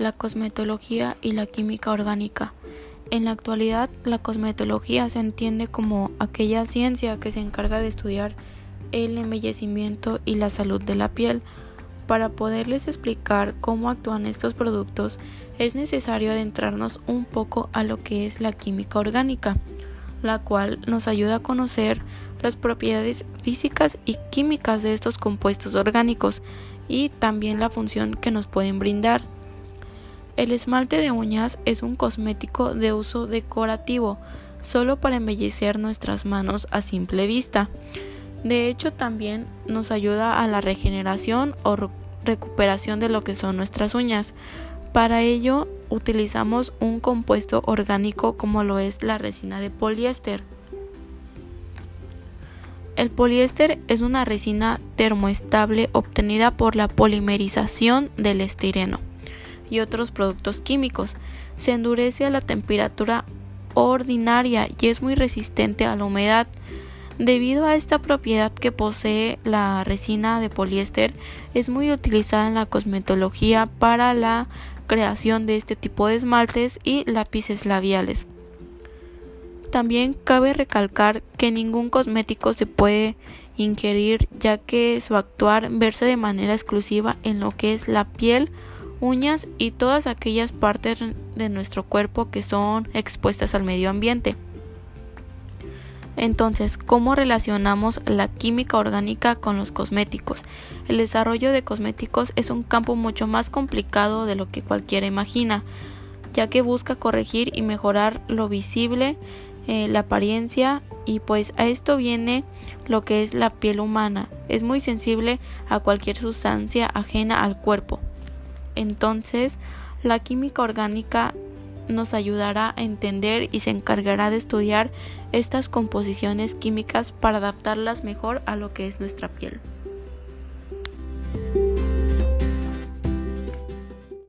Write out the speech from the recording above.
la cosmetología y la química orgánica. En la actualidad, la cosmetología se entiende como aquella ciencia que se encarga de estudiar el embellecimiento y la salud de la piel. Para poderles explicar cómo actúan estos productos, es necesario adentrarnos un poco a lo que es la química orgánica, la cual nos ayuda a conocer las propiedades físicas y químicas de estos compuestos orgánicos y también la función que nos pueden brindar. El esmalte de uñas es un cosmético de uso decorativo, solo para embellecer nuestras manos a simple vista. De hecho, también nos ayuda a la regeneración o recuperación de lo que son nuestras uñas. Para ello, utilizamos un compuesto orgánico como lo es la resina de poliéster. El poliéster es una resina termoestable obtenida por la polimerización del estireno y otros productos químicos. Se endurece a la temperatura ordinaria y es muy resistente a la humedad. Debido a esta propiedad que posee la resina de poliéster, es muy utilizada en la cosmetología para la creación de este tipo de esmaltes y lápices labiales. También cabe recalcar que ningún cosmético se puede ingerir ya que su actuar verse de manera exclusiva en lo que es la piel uñas y todas aquellas partes de nuestro cuerpo que son expuestas al medio ambiente. Entonces, ¿cómo relacionamos la química orgánica con los cosméticos? El desarrollo de cosméticos es un campo mucho más complicado de lo que cualquiera imagina, ya que busca corregir y mejorar lo visible, eh, la apariencia y pues a esto viene lo que es la piel humana. Es muy sensible a cualquier sustancia ajena al cuerpo. Entonces, la química orgánica nos ayudará a entender y se encargará de estudiar estas composiciones químicas para adaptarlas mejor a lo que es nuestra piel.